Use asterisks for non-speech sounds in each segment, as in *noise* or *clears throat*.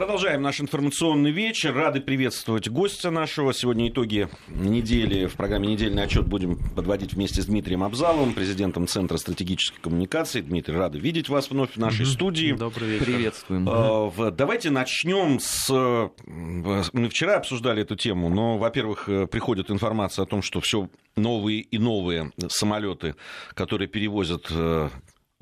Продолжаем наш информационный вечер. Рады приветствовать гостя нашего. Сегодня итоги недели в программе «Недельный отчет» будем подводить вместе с Дмитрием Абзаловым, президентом Центра стратегической коммуникации. Дмитрий, рады видеть вас вновь в нашей студии. Добрый вечер. Приветствуем. А, давайте начнем с... Мы вчера обсуждали эту тему, но, во-первых, приходит информация о том, что все новые и новые самолеты, которые перевозят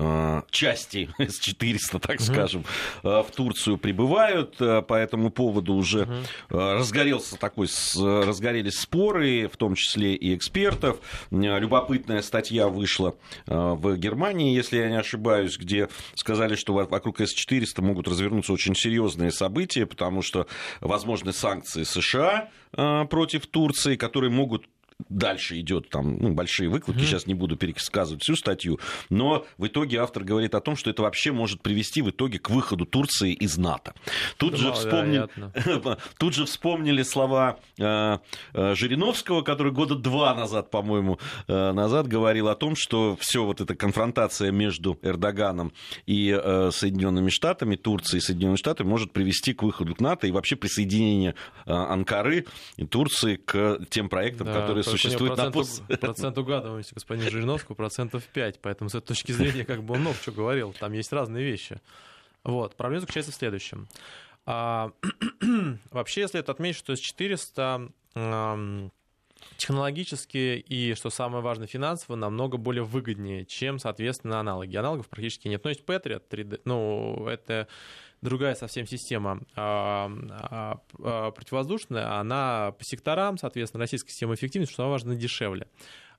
Э, части *laughs* С-400, так скажем, uh в Турцию прибывают. Э, по этому поводу уже uh разгорелся такой, разгорелись споры, в том числе и экспертов. Любопытная статья вышла в Германии, если я не ошибаюсь, где сказали, что вокруг С-400 могут развернуться очень серьезные события, потому что возможны санкции США против Турции, которые могут дальше идет там ну, большие выкладки, mm-hmm. сейчас не буду пересказывать всю статью, но в итоге автор говорит о том, что это вообще может привести в итоге к выходу Турции из НАТО. Тут, же, вспомнили, *laughs* тут же вспомнили слова э, э, Жириновского, который года два назад, по-моему, э, назад говорил о том, что все вот эта конфронтация между Эрдоганом и Соединенными Штатами, Турцией и Соединенными Штатами может привести к выходу к НАТО и вообще присоединение Анкары и Турции к тем проектам, да, которые существует процент, на пост... Процент угадываемости господина Жириновского процентов 5, поэтому с этой точки зрения как бы он много что говорил, там есть разные вещи. Вот, проблема заключается в следующем. А, *clears throat* вообще, если это отметить, что с 400 а, технологически и, что самое важное, финансово намного более выгоднее, чем, соответственно, аналоги. Аналогов практически нет. Но есть Patriot 3D, ну, это другая совсем система а, а, а, противовоздушная, она по секторам, соответственно, российская система эффективности, что важно, дешевле.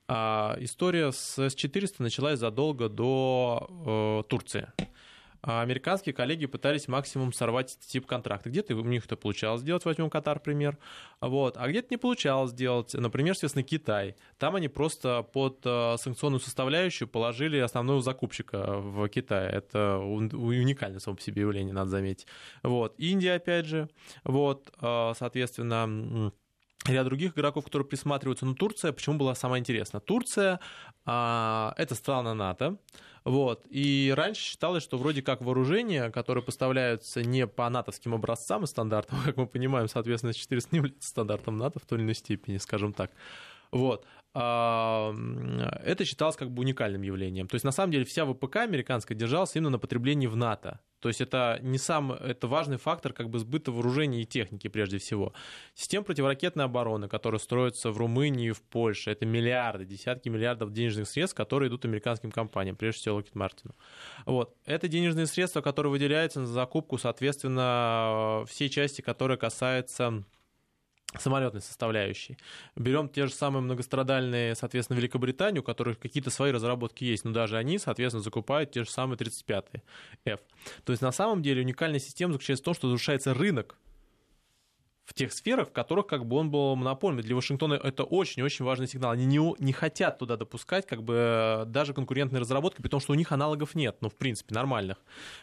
История с С-400 началась задолго до э, Турции. А американские коллеги пытались максимум сорвать тип контракта. Где-то у них это получалось сделать, возьмем Катар пример, вот, а где-то не получалось сделать, например, соответственно, Китай. Там они просто под э, санкционную составляющую положили основного закупщика в Китае. Это уникальное само по себе явление, надо заметить. Вот. Индия, опять же, вот, э, соответственно, ряд других игроков, которые присматриваются. Но Турция, почему была самая интересная? Турция а, это страна НАТО, вот, и раньше считалось, что вроде как вооружения, которые поставляются не по натовским образцам и стандартам, *laughs* как мы понимаем, соответственно, 400 не является стандартом НАТО в той или иной степени, скажем так, вот, а, это считалось как бы уникальным явлением. То есть, на самом деле, вся ВПК американская держалась именно на потреблении в НАТО. То есть это не сам, это важный фактор как бы сбыта вооружений и техники прежде всего. Система противоракетной обороны, которая строится в Румынии и в Польше, это миллиарды, десятки миллиардов денежных средств, которые идут американским компаниям, прежде всего Локет Мартину. Вот. Это денежные средства, которые выделяются на закупку, соответственно, всей части, которая касается самолетной составляющей. Берем те же самые многострадальные, соответственно, Великобританию, у которых какие-то свои разработки есть, но даже они, соответственно, закупают те же самые 35-е F. То есть на самом деле уникальная система заключается в том, что разрушается рынок в тех сферах, в которых как бы он был монопольным. Для Вашингтона это очень-очень важный сигнал. Они не, не хотят туда допускать как бы даже конкурентные разработки, потому что у них аналогов нет, ну, в принципе, нормальных.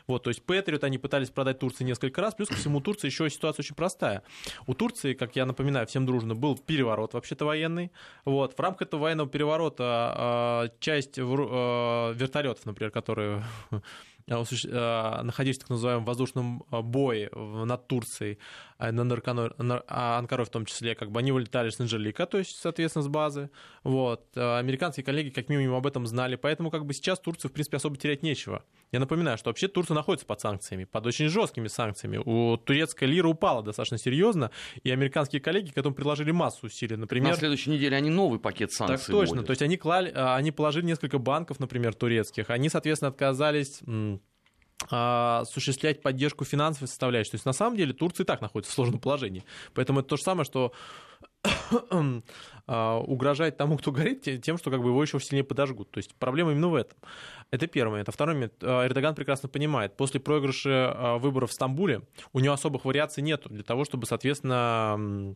Вот, то есть Patriot они пытались продать Турции несколько раз, плюс ко всему Турции еще ситуация очень простая. У Турции, как я напоминаю всем дружно, был переворот вообще-то военный. Вот, в рамках этого военного переворота э, часть э, вертолетов, например, которые Э, э, находились в так называемом воздушном э, бое над Турцией, на Нарканой, а Анкарой в том числе, как бы они вылетали с Анжелика, то есть, соответственно, с базы. Вот. Американские коллеги как минимум об этом знали, поэтому как бы сейчас Турции, в принципе, особо терять нечего. Я напоминаю, что вообще Турция находится под санкциями, под очень жесткими санкциями. У турецкая лира упала достаточно серьезно, и американские коллеги к этому приложили массу усилий. Например, На следующей неделе они новый пакет санкций Так точно. Вводят. То есть они, клали, а, они положили несколько банков, например, турецких. Они, соответственно, отказались осуществлять поддержку финансовой составляющей. То есть на самом деле Турция и так находится в сложном положении. Поэтому это то же самое, что *coughs* а, угрожает тому, кто горит, тем, что как бы его еще сильнее подожгут. То есть проблема именно в этом. Это первый момент. А второй момент. А, Эрдоган прекрасно понимает, после проигрыша а, выборов в Стамбуле у него особых вариаций нет для того, чтобы, соответственно,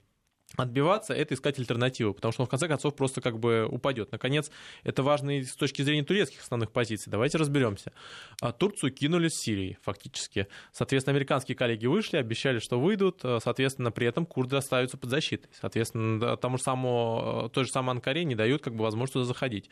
отбиваться, это искать альтернативу, потому что он в конце концов просто как бы упадет. Наконец, это важно и с точки зрения турецких основных позиций. Давайте разберемся. А Турцию кинули с Сирии фактически. Соответственно, американские коллеги вышли, обещали, что выйдут. А, соответственно, при этом курды остаются под защитой. Соответственно, тому же самому, той же самой Анкаре не дают как бы возможность туда заходить.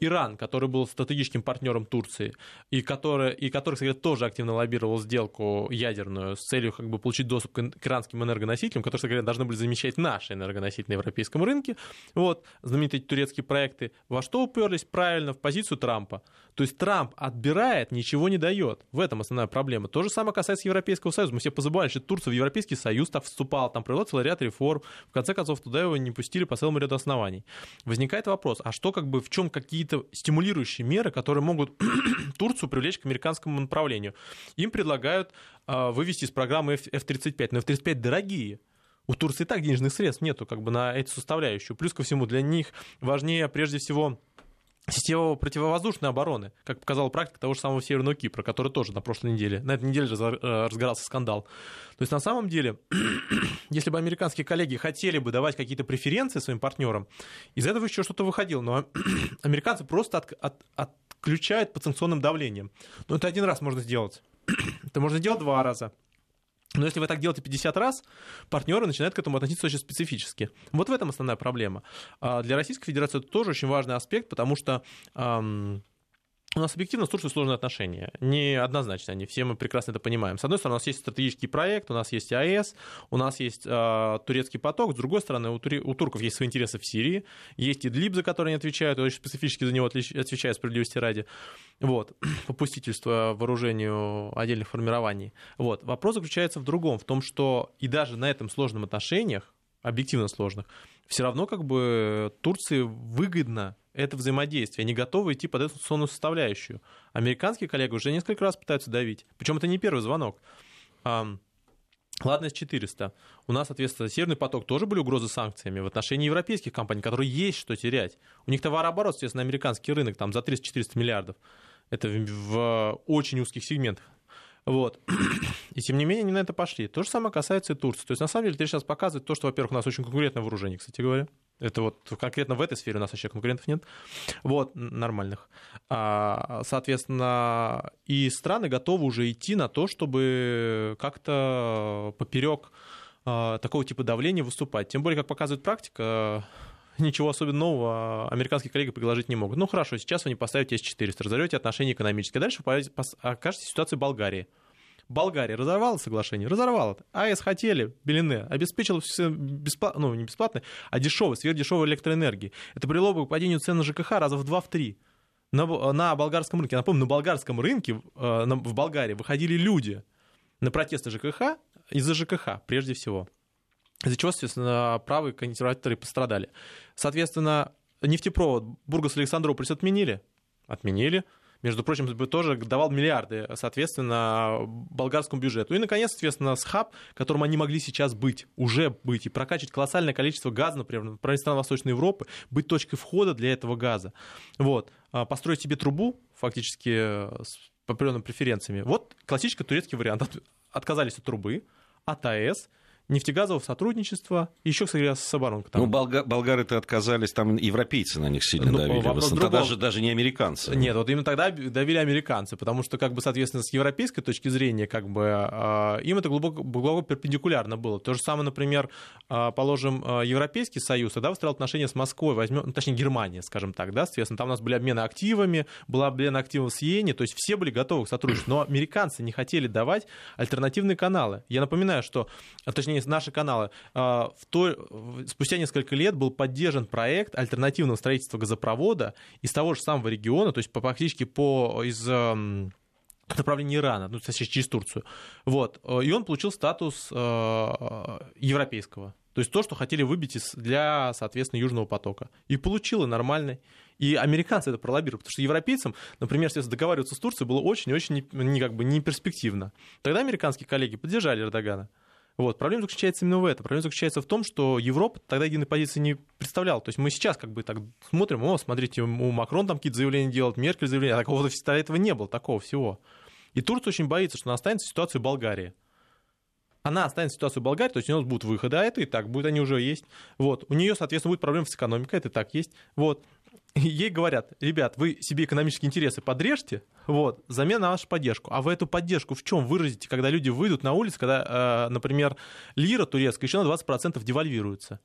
Иран, который был стратегическим партнером Турции и который, и который, кстати, тоже активно лоббировал сделку ядерную с целью как бы получить доступ к иранским энергоносителям, которые, кстати, должны были замещать на наши энергоносители на европейском рынке. Вот, знаменитые турецкие проекты во что уперлись? Правильно, в позицию Трампа. То есть Трамп отбирает, ничего не дает. В этом основная проблема. То же самое касается Европейского Союза. Мы все позабывали, что Турция в Европейский Союз так вступала, там провела целый ряд реформ. В конце концов, туда его не пустили по целому ряду оснований. Возникает вопрос, а что как бы в чем какие-то стимулирующие меры, которые могут *clears throat* Турцию привлечь к американскому направлению? Им предлагают э, вывести из программы F-35. Но F-35 дорогие. У Турции и так денежных средств нету как бы на эту составляющую. Плюс ко всему, для них важнее прежде всего система противовоздушной обороны, как показала практика того же самого Северного Кипра, который тоже на прошлой неделе, на этой неделе э, разгорался скандал. То есть на самом деле, *clears throat* если бы американские коллеги хотели бы давать какие-то преференции своим партнерам, из этого еще что-то выходило, но *clears throat* американцы просто от, от, отключают под санкционным давлением. Но это один раз можно сделать. *clears throat* это можно сделать два раза. Но если вы так делаете 50 раз, партнеры начинают к этому относиться очень специфически. Вот в этом основная проблема. А для Российской Федерации это тоже очень важный аспект, потому что у нас объективно с Турцией сложные отношения. Неоднозначно они, все мы прекрасно это понимаем. С одной стороны, у нас есть стратегический проект, у нас есть АЭС, у нас есть э, турецкий поток, с другой стороны, у, тури, у турков есть свои интересы в Сирии, есть Идлиб, за который они отвечают, очень специфически за него отвечают справедливости ради. Вот, *clears throat* попустительство вооружению отдельных формирований. Вот. Вопрос заключается в другом, в том, что и даже на этом сложном отношениях, объективно сложных, все равно как бы Турции выгодно это взаимодействие. Они готовы идти под эту сонную составляющую. Американские коллеги уже несколько раз пытаются давить. Причем это не первый звонок. Ладно, С-400. У нас, соответственно, Северный поток тоже были угрозы санкциями в отношении европейских компаний, которые есть что терять. У них товарооборот, соответственно, американский рынок там за 300-400 миллиардов. Это в очень узких сегментах. Вот. И тем не менее, они на это пошли. То же самое касается и Турции. То есть, на самом деле, ты сейчас показывает то, что, во-первых, у нас очень конкурентное вооружение, кстати говоря. Это вот конкретно в этой сфере у нас вообще конкурентов нет. Вот, нормальных. А, соответственно, и страны готовы уже идти на то, чтобы как-то поперек а, такого типа давления выступать. Тем более, как показывает практика, ничего особенно нового американские коллеги предложить не могут. Ну хорошо, сейчас вы не поставите С-400, разорвете отношения экономические. Дальше вы окажетесь в ситуации Болгарии. Болгария разорвала соглашение? Разорвала. АЭС хотели, Белине, обеспечила все бесплатно, ну не бесплатно, а дешевой, сверхдешевой электроэнергии. Это привело бы к падению цен на ЖКХ раза в 2-3. На, на болгарском рынке, напомню, на болгарском рынке э, на, в Болгарии выходили люди на протесты ЖКХ из-за ЖКХ прежде всего. Из-за чего, соответственно, правые консерваторы пострадали. Соответственно, нефтепровод Бургас-Александрополь отменили. Отменили между прочим, тоже давал миллиарды, соответственно, болгарскому бюджету. И, наконец, соответственно, с которым они могли сейчас быть, уже быть, и прокачивать колоссальное количество газа, например, в страны Восточной Европы, быть точкой входа для этого газа. Вот. А построить себе трубу, фактически, с определенными преференциями. Вот классический турецкий вариант. Отказались от трубы, от АЭС, нефтегазового сотрудничества, еще, кстати, с оборонкой. Ну, болга- болгары-то отказались, там европейцы на них сильно ну, давили. Вопрос другого... даже, даже не американцы. Нет, вот именно тогда давили американцы, потому что, как бы, соответственно, с европейской точки зрения, как бы, э, им это глубоко, глубоко перпендикулярно было. То же самое, например, э, положим, э, Европейский Союз тогда выстраивал отношения с Москвой, возьмем, ну, точнее, Германия, скажем так, да, соответственно, там у нас были обмены активами, была обмен активов с Йене, то есть все были готовы к сотрудничеству, но американцы не хотели давать альтернативные каналы. Я напоминаю, что, точнее, наши каналы. А, в то, спустя несколько лет был поддержан проект альтернативного строительства газопровода из того же самого региона, то есть практически по, из направления Ирана, ну, точнее, через Турцию. Вот. И он получил статус э, европейского. То есть то, что хотели выбить для, соответственно, Южного потока. И получило нормальный. И американцы это пролоббировали, потому что европейцам, например, если договариваться с Турцией было очень-очень не, не, как бы, не перспективно. Тогда американские коллеги поддержали Эрдогана. Вот. Проблема заключается именно в этом. Проблема заключается в том, что Европа тогда единой позиции не представляла. То есть мы сейчас как бы так смотрим, о, смотрите, у Макрон там какие-то заявления делает, Меркель заявления, а такого до этого не было, такого всего. И Турция очень боится, что настанется ситуация Болгарии. она останется в Болгарии, то есть у нас будут выходы, а это и так будет, они уже есть. Вот. У нее, соответственно, будет проблема с экономикой, это и так есть. Вот. Ей говорят, ребят, вы себе экономические интересы подрежьте, вот, взамен на вашу поддержку. А вы эту поддержку в чем выразите, когда люди выйдут на улицу, когда, э, например, лира турецкая еще на 20% девальвируется?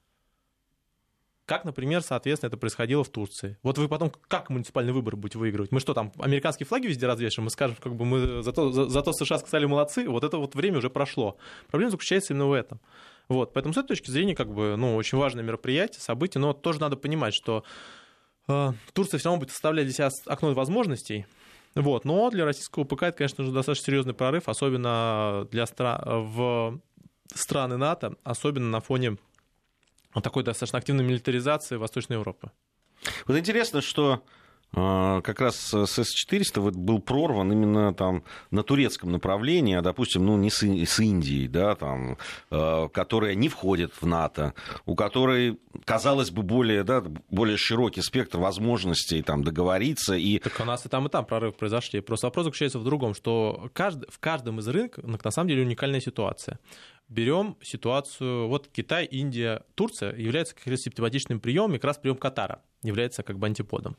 Как, например, соответственно, это происходило в Турции. Вот вы потом как муниципальный выбор будете выигрывать? Мы что, там американские флаги везде развешиваем? Мы скажем, как бы мы зато, за, зато США сказали молодцы, вот это вот время уже прошло. Проблема заключается именно в этом. Вот, поэтому с этой точки зрения, как бы, ну, очень важное мероприятие, событие, но тоже надо понимать, что Турция все равно будет составлять себя окно возможностей, вот, но для российского ПК это, конечно же, достаточно серьезный прорыв, особенно для стра- в страны НАТО, особенно на фоне такой достаточно активной милитаризации Восточной Европы. Вот интересно, что как раз с С-400 вот был прорван именно там на турецком направлении, а, допустим, ну, не с, с Индией, да, там, э, которая не входит в НАТО, у которой, казалось бы, более, да, более широкий спектр возможностей там, договориться. И... Так у нас и там, и там прорыв произошли. Просто вопрос заключается в другом, что каждый, в каждом из рынков на самом деле уникальная ситуация. Берем ситуацию, вот Китай, Индия, Турция являются как раз симптоматичным приемом, и как раз прием Катара является как бы антиподом.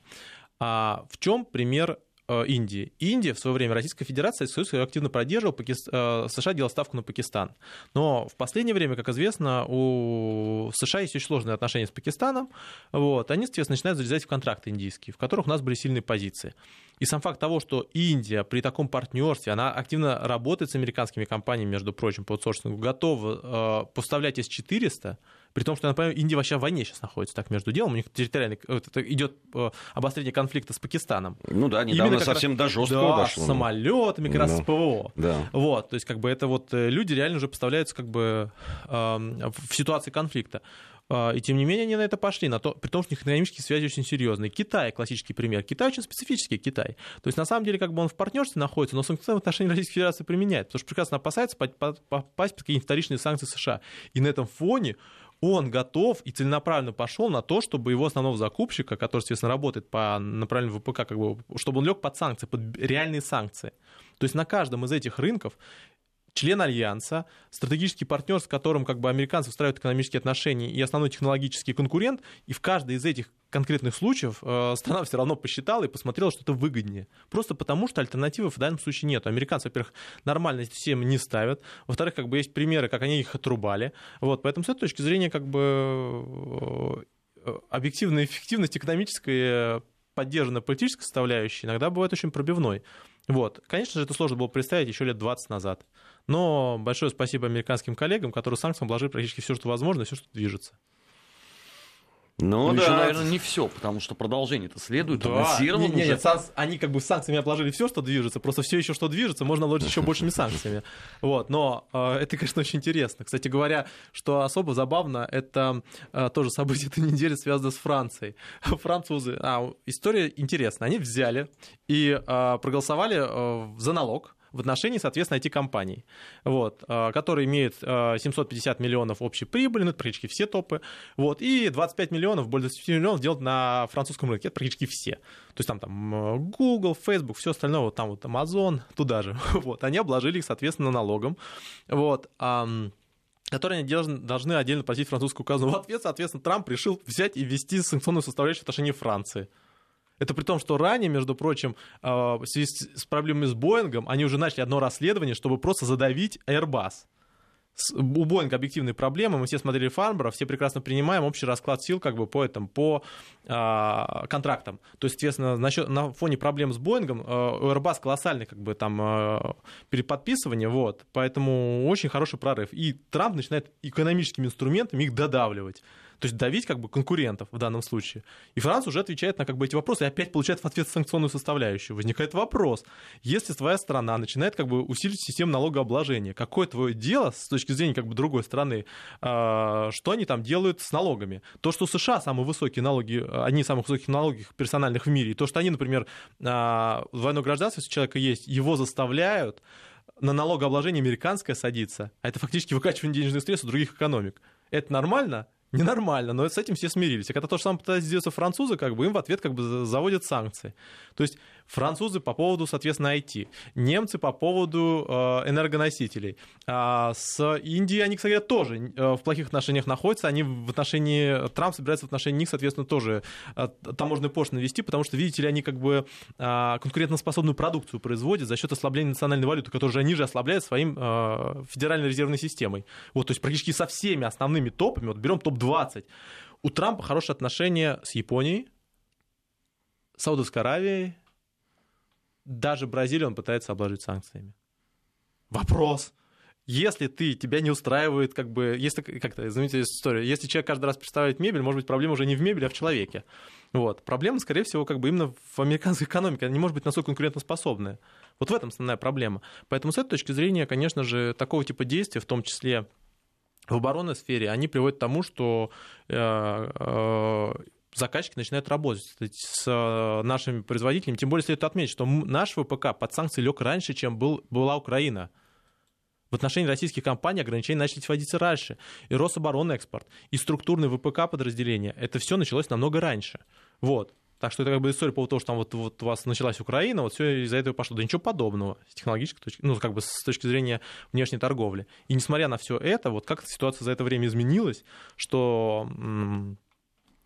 А в чем пример э, Индии. Индия в свое время, Российская Федерация, Союз ее активно поддерживал, Пакист... Э, США делал ставку на Пакистан. Но в последнее время, как известно, у США есть очень сложные отношения с Пакистаном. Вот. Они, соответственно, начинают залезать в контракты индийские, в которых у нас были сильные позиции. И сам факт того, что Индия при таком партнерстве, она активно работает с американскими компаниями, между прочим, по аутсорсингу, готова э, поставлять С-400, при том, что, например, Индия вообще в войне сейчас находится так между делом, у них территориально идет э, обострение конфликта с Пакистаном. Ну да, недавно совсем раз, до жесткого да, дошло. с самолетами, как да. раз с ПВО. Да. Вот, то есть как бы это вот э, люди реально уже поставляются как бы э, в ситуации конфликта. И тем не менее они на это пошли, на то, при том, что у них экономические связи очень серьезные. Китай, классический пример. Китай очень специфический Китай. То есть на самом деле как бы он в партнерстве находится, но санкционные отношения Российской Федерации применяет, потому что прекрасно опасается попасть под какие-нибудь вторичные санкции США. И на этом фоне он готов и целенаправленно пошел на то, чтобы его основного закупщика, который, соответственно, работает по направлению ВПК, как бы, чтобы он лег под санкции, под реальные санкции. То есть на каждом из этих рынков член Альянса, стратегический партнер, с которым как бы американцы устраивают экономические отношения и основной технологический конкурент, и в каждой из этих конкретных случаев э, страна все равно посчитала и посмотрела, что это выгоднее. Просто потому, что альтернативы в данном случае нет. Американцы, во-первых, нормально системы не ставят. Во-вторых, как бы есть примеры, как они их отрубали. Вот, поэтому с этой точки зрения как бы э, объективная эффективность экономической поддержанная политической составляющей иногда бывает очень пробивной. Вот. Конечно же, это сложно было представить еще лет 20 назад. Но большое спасибо американским коллегам, которые санкциям обложили практически все, что возможно, все, что движется. Ну, ну да. еще, наверное, не все, потому что продолжение-то следует, да. анонсировано не, не, Нет, сан... они как бы санкциями обложили все, что движется, просто все еще, что движется, можно обложить еще большими санкциями. Вот, но э, это, конечно, очень интересно. Кстати говоря, что особо забавно, это э, тоже событие этой недели связано с Францией. *laughs* Французы, а, история интересная, они взяли и э, проголосовали э, за налог, в отношении, соответственно, IT-компаний, вот, а, которые имеют 750 а, миллионов общей прибыли, ну, это практически все топы, вот, и 25 миллионов, более 20 миллионов делают на французском рынке, это практически все. То есть там, там Google, Facebook, все остальное, вот там вот Amazon, туда же, *laughs* вот, они обложили их, соответственно, налогом, вот, которые они должны отдельно платить французскую казну. В ответ, соответственно, Трамп решил взять и ввести санкционную составляющую в отношении Франции. Это при том, что ранее, между прочим, а, в связи с проблемами с Боингом, они уже начали одно расследование, чтобы просто задавить Airbus. У Боинга объективные проблемы, мы все смотрели Фарнбора, все прекрасно принимаем общий расклад сил как бы по, этому, по а, контрактам. То есть, соответственно, насчет, на фоне проблем с Боингом а, у Airbus колоссальный как бы там а, переподписывание, вот, поэтому очень хороший прорыв. И Трамп начинает экономическими инструментами их додавливать. То есть давить как бы конкурентов в данном случае. И Франция уже отвечает на как бы эти вопросы и опять получает в ответ санкционную составляющую. Возникает вопрос, если твоя страна начинает как бы усилить систему налогообложения, какое твое дело с точки зрения как бы другой страны, а, что они там делают с налогами? То, что США самые высокие налоги, одни из самых высоких налогов персональных в мире, и то, что они, например, а, двойное гражданство, если у человека есть, его заставляют на налогообложение американское садиться, а это фактически выкачивание денежных средств у других экономик. Это нормально? *laughs* Ненормально, но с этим все смирились. А когда то же самое пытаются сделать французы, как бы им в ответ как бы заводят санкции. То есть французы по поводу, соответственно, IT, немцы по поводу э, энергоносителей. А с Индией они, кстати, тоже э, в плохих отношениях находятся. Они в отношении, Трамп собирается в отношении них, соответственно, тоже э, таможенный пошлины вести, потому что, видите ли, они как бы э, конкурентоспособную продукцию производят за счет ослабления национальной валюты, которую же они же ослабляют своим федеральной резервной системой. Вот, то есть практически со всеми основными топами, вот берем топ 20 У Трампа хорошие отношения с Японией, Саудовской Аравией, даже Бразилию он пытается обложить санкциями. Вопрос. Если ты, тебя не устраивает, как бы, если, как-то, знаменитая история, если человек каждый раз представляет мебель, может быть, проблема уже не в мебели, а в человеке. Вот. Проблема, скорее всего, как бы именно в американской экономике. Она не может быть настолько конкурентоспособная. Вот в этом основная проблема. Поэтому с этой точки зрения, конечно же, такого типа действия, в том числе в оборонной сфере, они приводят к тому, что э, э, заказчики начинают работать с э, нашими производителями. Тем более следует отметить, что наш ВПК под санкции лег раньше, чем был, была Украина. В отношении российских компаний ограничения начали вводиться раньше. И Рособоронэкспорт, и структурные ВПК подразделения. Это все началось намного раньше. Вот. Так что это как бы история по поводу того, что там вот, вот у вас началась Украина, вот все из-за этого пошло. Да ничего подобного с технологической точки, ну, как бы с точки зрения внешней торговли. И несмотря на все это, вот как ситуация за это время изменилась, что а,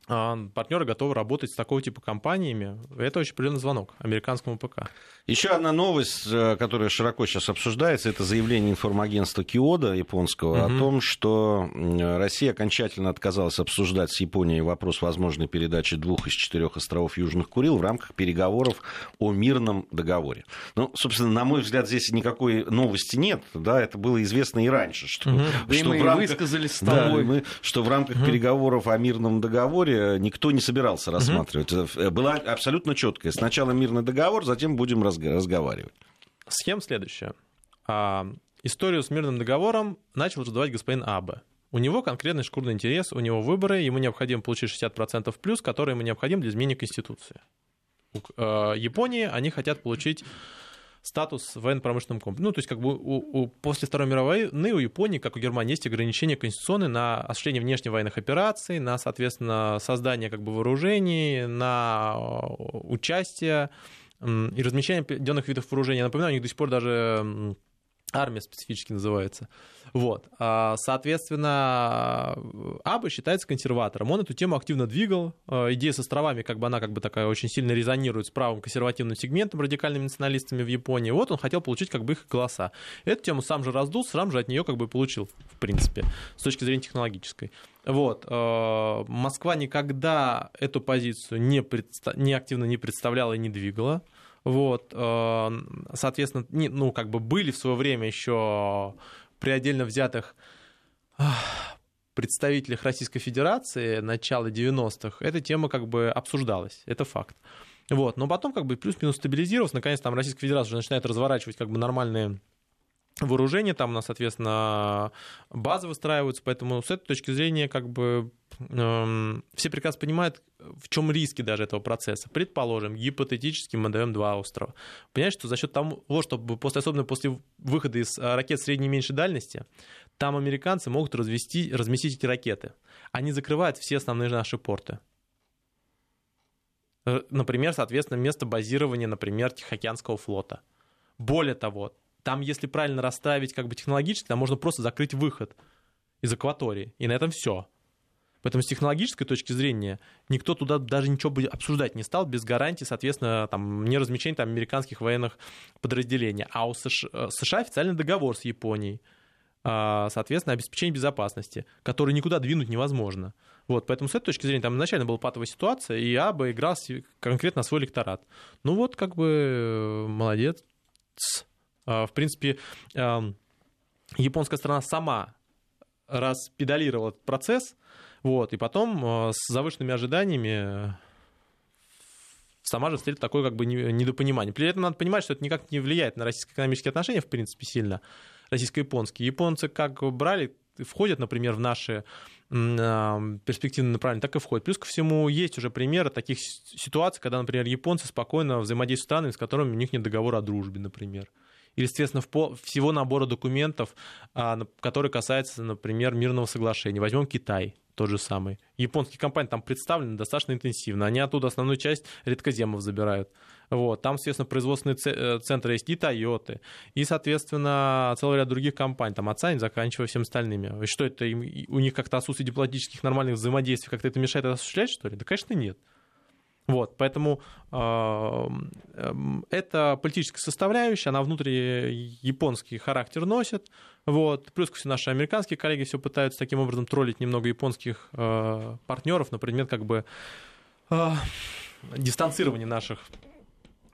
партнеры готовы работать с такого типа компаниями, это очень определенный звонок американскому ПК. Еще одна новость, э, которая широко сейчас обсуждается, это заявление информагентства Киода японского угу. о том, что Россия окончательно отказалась обсуждать с Японией вопрос возможной передачи двух из четырех островов Южных Курил в рамках переговоров о мирном договоре. Ну, собственно, на мой взгляд, здесь никакой новости нет, да, это было известно и раньше, что, угу. что, мы в рамках, высказались с тобой. Да, мы, что в рамках угу. переговоров о мирном договоре никто не собирался рассматривать. Угу. Была абсолютно четкая. Сначала мирный договор, затем будем разговаривать. Схема следующая. А, историю с мирным договором начал задавать господин Абе. У него конкретный шкурный интерес, у него выборы, ему необходимо получить 60% плюс, которые ему необходим для изменения Конституции. У э, Японии они хотят получить статус военно-промышленным комплексом. Ну, то есть, как бы у, у, после Второй мировой войны у Японии, как у Германии, есть ограничения конституционные на осуществление внешневоенных операций, на, соответственно, создание как бы вооружений, на участие и размещение определенных видов вооружения. Я напоминаю, у них до сих пор даже армия специфически называется. Вот. А, соответственно, Аба считается консерватором. Он эту тему активно двигал. А, идея с островами, как бы она как бы такая очень сильно резонирует с правым консервативным сегментом, радикальными националистами в Японии. Вот он хотел получить как бы их голоса. Эту тему сам же раздул, сам же от нее как бы получил, в принципе, с точки зрения технологической. Вот. А, Москва никогда эту позицию не, предста... не активно не представляла и не двигала. Вот, соответственно, ну, как бы были в свое время еще при отдельно взятых представителях Российской Федерации начала 90-х эта тема как бы обсуждалась, это факт. Вот, но потом как бы плюс-минус стабилизировалась, наконец там Российская Федерация уже начинает разворачивать как бы нормальные вооружения, там у нас, соответственно, базы выстраиваются, поэтому с этой точки зрения как бы э, все прекрасно понимают, в чем риски даже этого процесса. Предположим, гипотетически мы даем два острова. Понимаете, что за счет того, чтобы после, особенно после выхода из а, ракет средней и меньшей дальности, там американцы могут развести, разместить эти ракеты. Они закрывают все основные наши порты. Э, например, соответственно, место базирования, например, Тихоокеанского флота. Более того, там, если правильно расставить как бы технологически, там можно просто закрыть выход из акватории, и на этом все. Поэтому с технологической точки зрения никто туда даже ничего бы обсуждать не стал без гарантии, соответственно, там, не размещения там, американских военных подразделений. А у США, США официальный договор с Японией, а, соответственно, обеспечение безопасности, который никуда двинуть невозможно. Вот, поэтому с этой точки зрения там изначально была патовая ситуация, и Аба играл конкретно свой электорат. Ну вот, как бы, молодец. А, в принципе, японская страна сама распедалировала этот процесс, вот, и потом а, с завышенными ожиданиями сама же встретит такое как бы недопонимание. При этом надо понимать, что это никак не влияет на российско-экономические отношения, в принципе, сильно, российско-японские. Японцы как брали, входят, например, в наши а, перспективные направления, так и входят. Плюс ко всему есть уже примеры таких ситуаций, когда, например, японцы спокойно взаимодействуют с странами, с которыми у них нет договора о дружбе, например или, естественно, всего набора документов, а, который касается, например, мирного соглашения. Возьмем Китай. тот же самый. Японские компании там представлены достаточно интенсивно. Они оттуда основную часть редкоземов забирают. Вот. Там, соответственно, производственные э, центры есть и Toyota, и, соответственно, целый ряд других компаний, там, от Sony, заканчивая всем остальными. Что это, им, у них как-то отсутствие дипломатических нормальных взаимодействий, как-то это мешает осуществлять, что ли? Да, конечно, нет. Вот, поэтому э, э, это политическая составляющая, она внутри японский характер носит. Вот. Плюс все наши американские коллеги все пытаются таким образом троллить немного японских э, партнеров на предмет как бы э, дистанцирования наших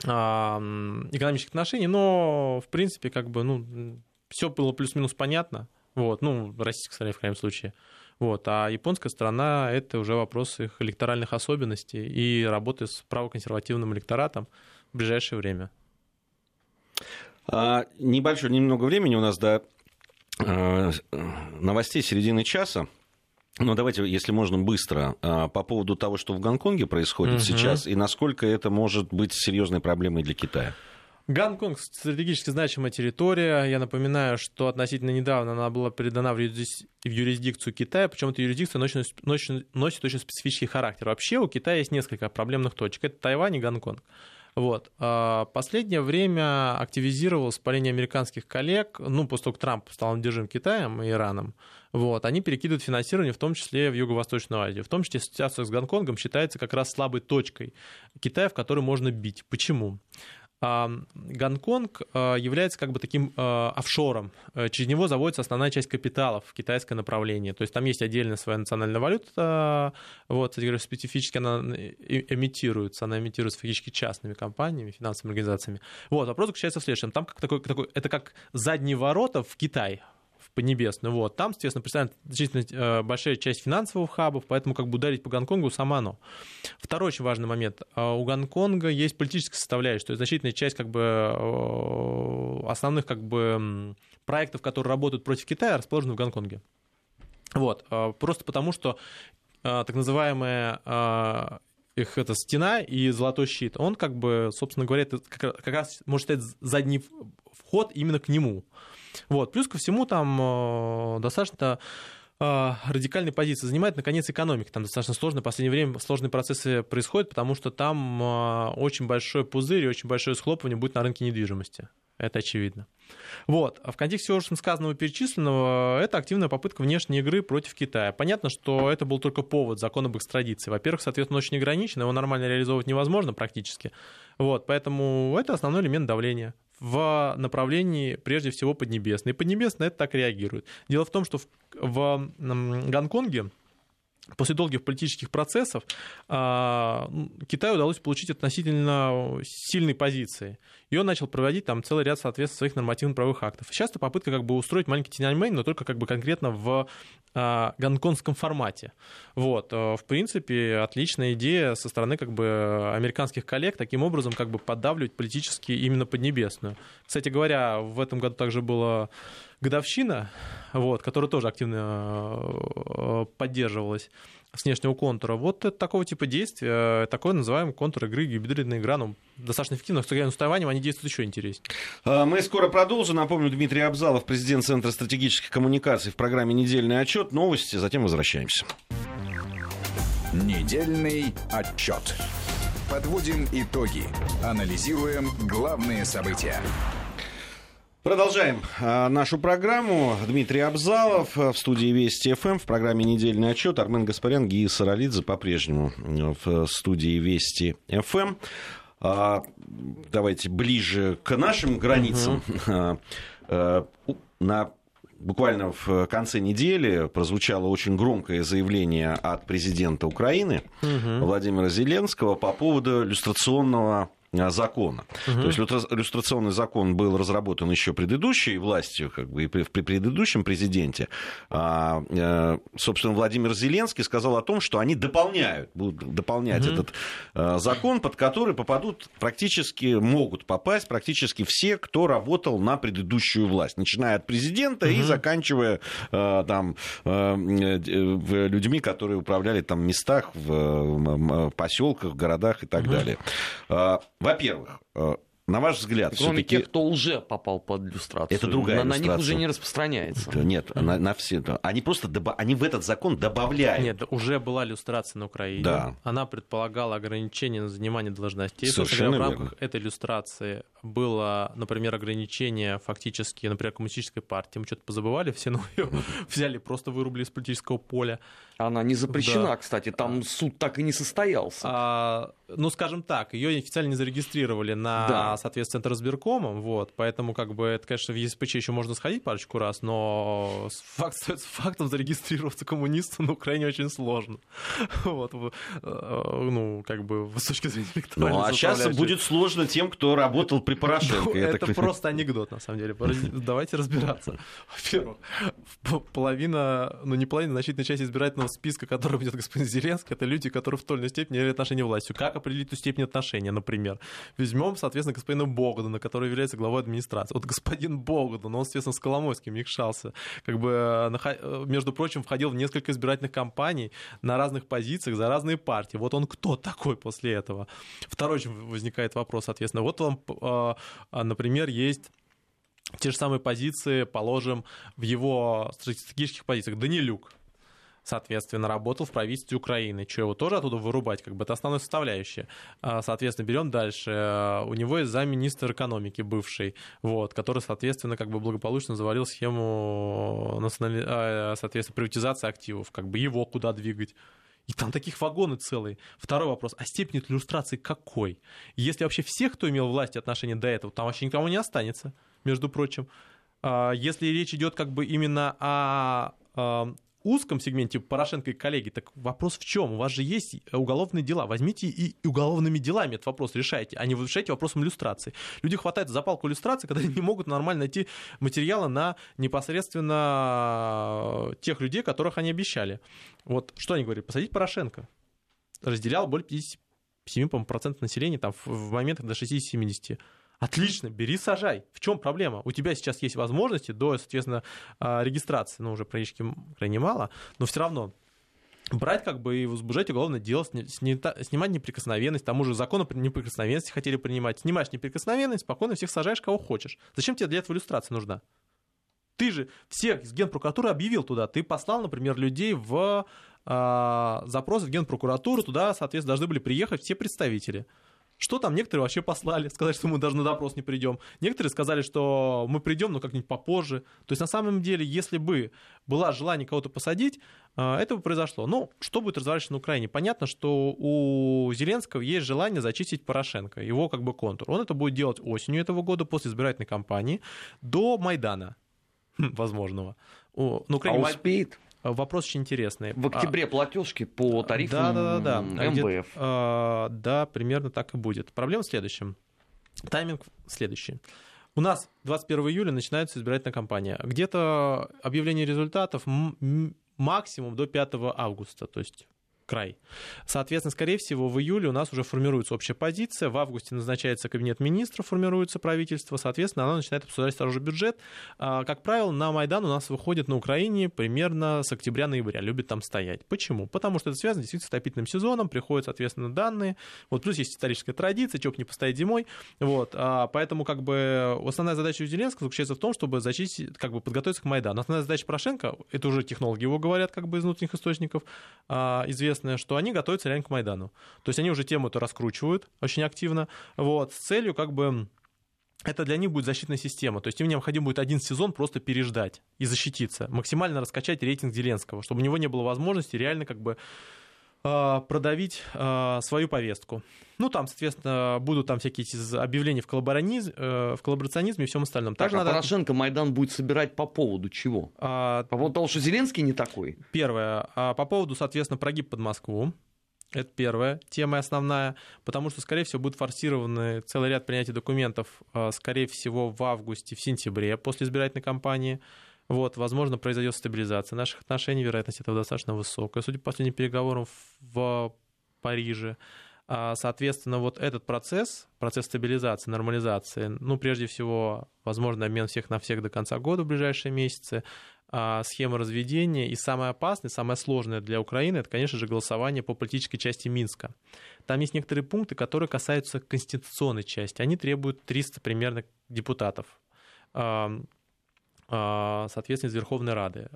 э, экономических отношений, но в принципе как бы ну все было плюс-минус понятно. Вот, ну, российская сторона в крайнем случае. Вот. А японская сторона — это уже вопрос их электоральных особенностей и работы с правоконсервативным электоратом в ближайшее время. А, небольшое, немного времени у нас до а, новостей середины часа. Но давайте, если можно, быстро а, по поводу того, что в Гонконге происходит угу. сейчас, и насколько это может быть серьезной проблемой для Китая. Гонконг стратегически значимая территория. Я напоминаю, что относительно недавно она была передана в юрисдикцию Китая, причем эта юрисдикция носит, носит, носит очень специфический характер. Вообще у Китая есть несколько проблемных точек. Это Тайвань и Гонконг. Вот. А, последнее время активизировалось паление американских коллег, ну, после того, как Трамп стал одержим Китаем и Ираном, вот, они перекидывают финансирование, в том числе в Юго-Восточную Азию. В том числе ситуация с Гонконгом считается как раз слабой точкой Китая, в которой можно бить. Почему? Гонконг а, является как бы таким а, офшором. Э, через него заводится основная часть капиталов в китайское направление. То есть там есть отдельная своя национальная валюта. Вот, кстати говоря, специфически она эмитируется. Она эмитируется фактически частными компаниями, финансовыми организациями. Вот, вопрос заключается в следующем. Там как такой, такой, это как задние ворота в Китай Поднебесную. Вот. Там, естественно, представлена значительно э, большая часть финансовых хабов, поэтому как бы ударить по Гонконгу само оно. Второй очень важный момент. А у Гонконга есть политическая составляющая, то есть значительная часть как бы э, основных как бы проектов, которые работают против Китая, расположены в Гонконге. Вот. Просто потому, что так называемая их эта стена и золотой щит, он как бы, собственно говоря, это как раз может стать задний вход именно к нему. Вот. Плюс ко всему там э, достаточно э, радикальной позиции занимает, наконец, экономика. Там достаточно сложно, в последнее время сложные процессы происходят, потому что там э, очень большой пузырь и очень большое схлопывание будет на рынке недвижимости. Это очевидно. Вот. А в контексте уже сказанного перечисленного, это активная попытка внешней игры против Китая. Понятно, что это был только повод, закон об экстрадиции. Во-первых, соответственно, очень ограничен, его нормально реализовывать невозможно практически. Вот. Поэтому это основной элемент давления в направлении, прежде всего, Поднебесной. И Поднебесная это так реагирует. Дело в том, что в, в Гонконге После долгих политических процессов а, Китаю удалось получить относительно сильные позиции. И он начал проводить там целый ряд, соответственно, своих нормативно-правовых актов. Сейчас это попытка как бы устроить маленький Тяньаньмэнь, но только как бы конкретно в а, гонконгском формате. Вот. Э, в принципе, отличная идея со стороны как бы американских коллег таким образом как бы поддавливать политически именно Поднебесную. Кстати говоря, в этом году также было годовщина, вот, которая тоже активно э, поддерживалась с внешнего контура. Вот это такого типа действия, такой называемый контур игры, гибридная игра, ну, достаточно эффективно. С Тайванем они действуют еще интереснее. А, мы скоро продолжим. Напомню, Дмитрий Абзалов, президент Центра стратегических коммуникаций в программе «Недельный отчет». Новости, затем возвращаемся. Недельный отчет. Подводим итоги. Анализируем главные события. Продолжаем а, нашу программу. Дмитрий Абзалов в студии Вести ФМ в программе «Недельный отчет». Армен Гаспарян, Гия Саралидзе по-прежнему в студии Вести ФМ. А, давайте ближе к нашим границам. Угу. *laughs* На буквально в конце недели прозвучало очень громкое заявление от президента Украины угу. Владимира Зеленского по поводу иллюстрационного закона. Угу. То есть иллюстрационный закон был разработан еще предыдущей властью, как бы и при, при предыдущем президенте. А, э, собственно, Владимир Зеленский сказал о том, что они дополняют, будут дополнять угу. этот а, закон, под который попадут практически, могут попасть практически все, кто работал на предыдущую власть, начиная от президента угу. и заканчивая а, там а, людьми, которые управляли там в местах, в поселках, в городах и так угу. далее. Во-первых, э, на ваш взгляд, Кроме тех, кто уже попал под иллюстрацию. Это другая на, на них уже не распространяется. Нет, на, на все. Они просто доба... они в этот закон добавляют. Нет, уже была иллюстрация на Украине. Да. Она предполагала ограничение на занимание должностей. Совершенно в рамках этой иллюстрации было, например, ограничение фактически, например, коммунистической партии. Мы что-то позабывали, все ну, ее взяли, просто вырубили из политического поля. Она не запрещена, да. кстати, там суд так и не состоялся. А, ну, скажем так, ее официально не зарегистрировали на, да. соответственно, Центр избиркомом, вот, поэтому, как бы, это, конечно, в ЕСПЧ еще можно сходить парочку раз, но факт остается фактом, зарегистрироваться коммунистом на Украине очень сложно. *laughs* Вот, э, ну, как бы, с точки зрения Ну, а сейчас будет сложно тем, кто работал при Порошенко. Ну, это просто анекдот, на самом деле. *laughs* Давайте разбираться. Во-первых, половина, ну, не половина, значительная часть избирательного списка, который ведет господин Зеленский, это люди, которые в той или иной степени имеют отношение властью. Как определить ту степень отношения, например? Возьмем, соответственно, господина Богдана, который является главой администрации. Вот господин Богдан, он, соответственно, с Коломойским мешался. Как бы, э, э, между прочим, входил в несколько избирательных кампаний на разных позициях за разные партии. Вот он кто такой после этого? Второй возникает вопрос, соответственно. Вот вам, э, например, есть те же самые позиции, положим, в его стратегических позициях. Данилюк, соответственно, работал в правительстве Украины. Что его тоже оттуда вырубать? Как бы это основная составляющая. Соответственно, берем дальше. У него есть замминистр экономики бывший, вот, который, соответственно, как бы благополучно завалил схему, национали... А, соответственно, приватизации активов. Как бы его куда двигать? И там таких вагоны целые. Второй вопрос. А степень иллюстрации какой? Если вообще всех, кто имел власть и отношение до этого, там вообще никому не останется, между прочим. А, если речь идет как бы именно о узком сегменте Порошенко и коллеги, так вопрос в чем? У вас же есть уголовные дела. Возьмите и уголовными делами этот вопрос решайте, а не решайте вопросом иллюстрации. Люди хватают за палку иллюстрации, когда они не могут нормально найти материалы на непосредственно тех людей, которых они обещали. Вот что они говорят? Посадить Порошенко. Разделял более 57% населения там, в момент до 60-70%. Отлично, бери, сажай. В чем проблема? У тебя сейчас есть возможности до, соответственно, а, регистрации, ну, уже практически крайне мало, но все равно брать как бы и возбуждать уголовное дело, снимать неприкосновенность, тому же закон о неприкосновенности хотели принимать. Снимаешь неприкосновенность, спокойно всех сажаешь, кого хочешь. Зачем тебе для этого иллюстрация нужна? Ты же всех из генпрокуратуры объявил туда. Ты послал, например, людей в э, запрос в генпрокуратуру, туда, соответственно, должны были приехать все представители. Что там некоторые вообще послали, *laughs* сказали, что мы даже на допрос не придем. Некоторые сказали, что мы придем, но как-нибудь попозже. То есть на самом деле, если бы было желание кого-то посадить, э, это бы произошло. Ну, что будет разворачиваться на Украине? Понятно, что у Зеленского есть желание зачистить Порошенко, его как бы контур. Он это будет делать осенью этого года, после избирательной кампании, до Майдана *laughs* возможного. На Украине а успеет? Вопрос очень интересный. В октябре а, платежки по тарифам да, да, да, да. МВФ. А, да, примерно так и будет. Проблема в следующем. Тайминг следующий. У нас 21 июля начинается избирательная кампания. Где-то объявление результатов максимум до 5 августа, то есть край. Соответственно, скорее всего, в июле у нас уже формируется общая позиция, в августе назначается кабинет министров, формируется правительство, соответственно, оно начинает обсуждать сразу же бюджет. А, как правило, на Майдан у нас выходит на Украине примерно с октября-ноября, любит там стоять. Почему? Потому что это связано действительно с отопительным сезоном, приходят, соответственно, данные, вот плюс есть историческая традиция, чего бы не постоять зимой, вот, а, поэтому как бы основная задача у Зеленского заключается в том, чтобы зачистить, как бы подготовиться к Майдану. Основная задача Порошенко, это уже технологи его говорят, как бы из внутренних источников, а, известно, интересное, что они готовятся реально к Майдану. То есть они уже тему эту раскручивают очень активно, вот, с целью как бы это для них будет защитная система. То есть им необходимо будет один сезон просто переждать и защититься, максимально раскачать рейтинг Зеленского, чтобы у него не было возможности реально как бы продавить а, свою повестку. Ну, там, соответственно, будут там всякие объявления в, коллаборационизме, э, в коллаборационизме и всем остальном. Так, Также а надо... Порошенко Майдан будет собирать по поводу чего? А... По поводу того, что Зеленский не такой? Первое. По поводу, соответственно, прогиб под Москву. Это первая тема основная, потому что, скорее всего, будет форсированы целый ряд принятий документов, скорее всего, в августе, в сентябре после избирательной кампании. Вот, возможно, произойдет стабилизация наших отношений, вероятность этого достаточно высокая, судя по последним переговорам в Париже. А, соответственно, вот этот процесс, процесс стабилизации, нормализации, ну, прежде всего, возможно, обмен всех на всех до конца года в ближайшие месяцы, а, схема разведения. И самое опасное, самое сложное для Украины, это, конечно же, голосование по политической части Минска. Там есть некоторые пункты, которые касаются конституционной части. Они требуют 300 примерно депутатов, соответственно, из Верховной Рады.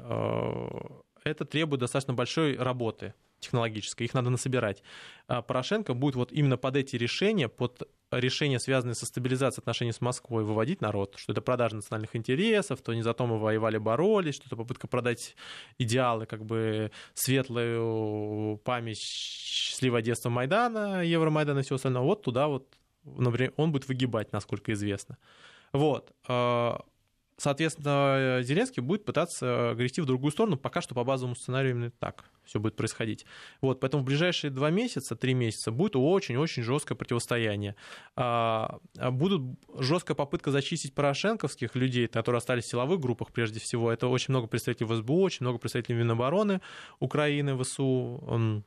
Это требует достаточно большой работы технологической, их надо насобирать. А Порошенко будет вот именно под эти решения, под решения, связанные со стабилизацией отношений с Москвой, выводить народ, что это продажа национальных интересов, то не за то мы воевали, боролись, что это попытка продать идеалы, как бы светлую память счастливого детства Майдана, Евромайдана и всего остального. Вот туда вот, например, он будет выгибать, насколько известно. Вот. А, Соответственно, Зеленский будет пытаться грести в другую сторону, пока что по базовому сценарию именно так все будет происходить. Вот, поэтому в ближайшие два месяца, три месяца будет очень-очень жесткое противостояние. А, будут жесткая попытка зачистить порошенковских людей, которые остались в силовых группах прежде всего. Это очень много представителей СБУ, очень много представителей Минобороны Украины, ВСУ.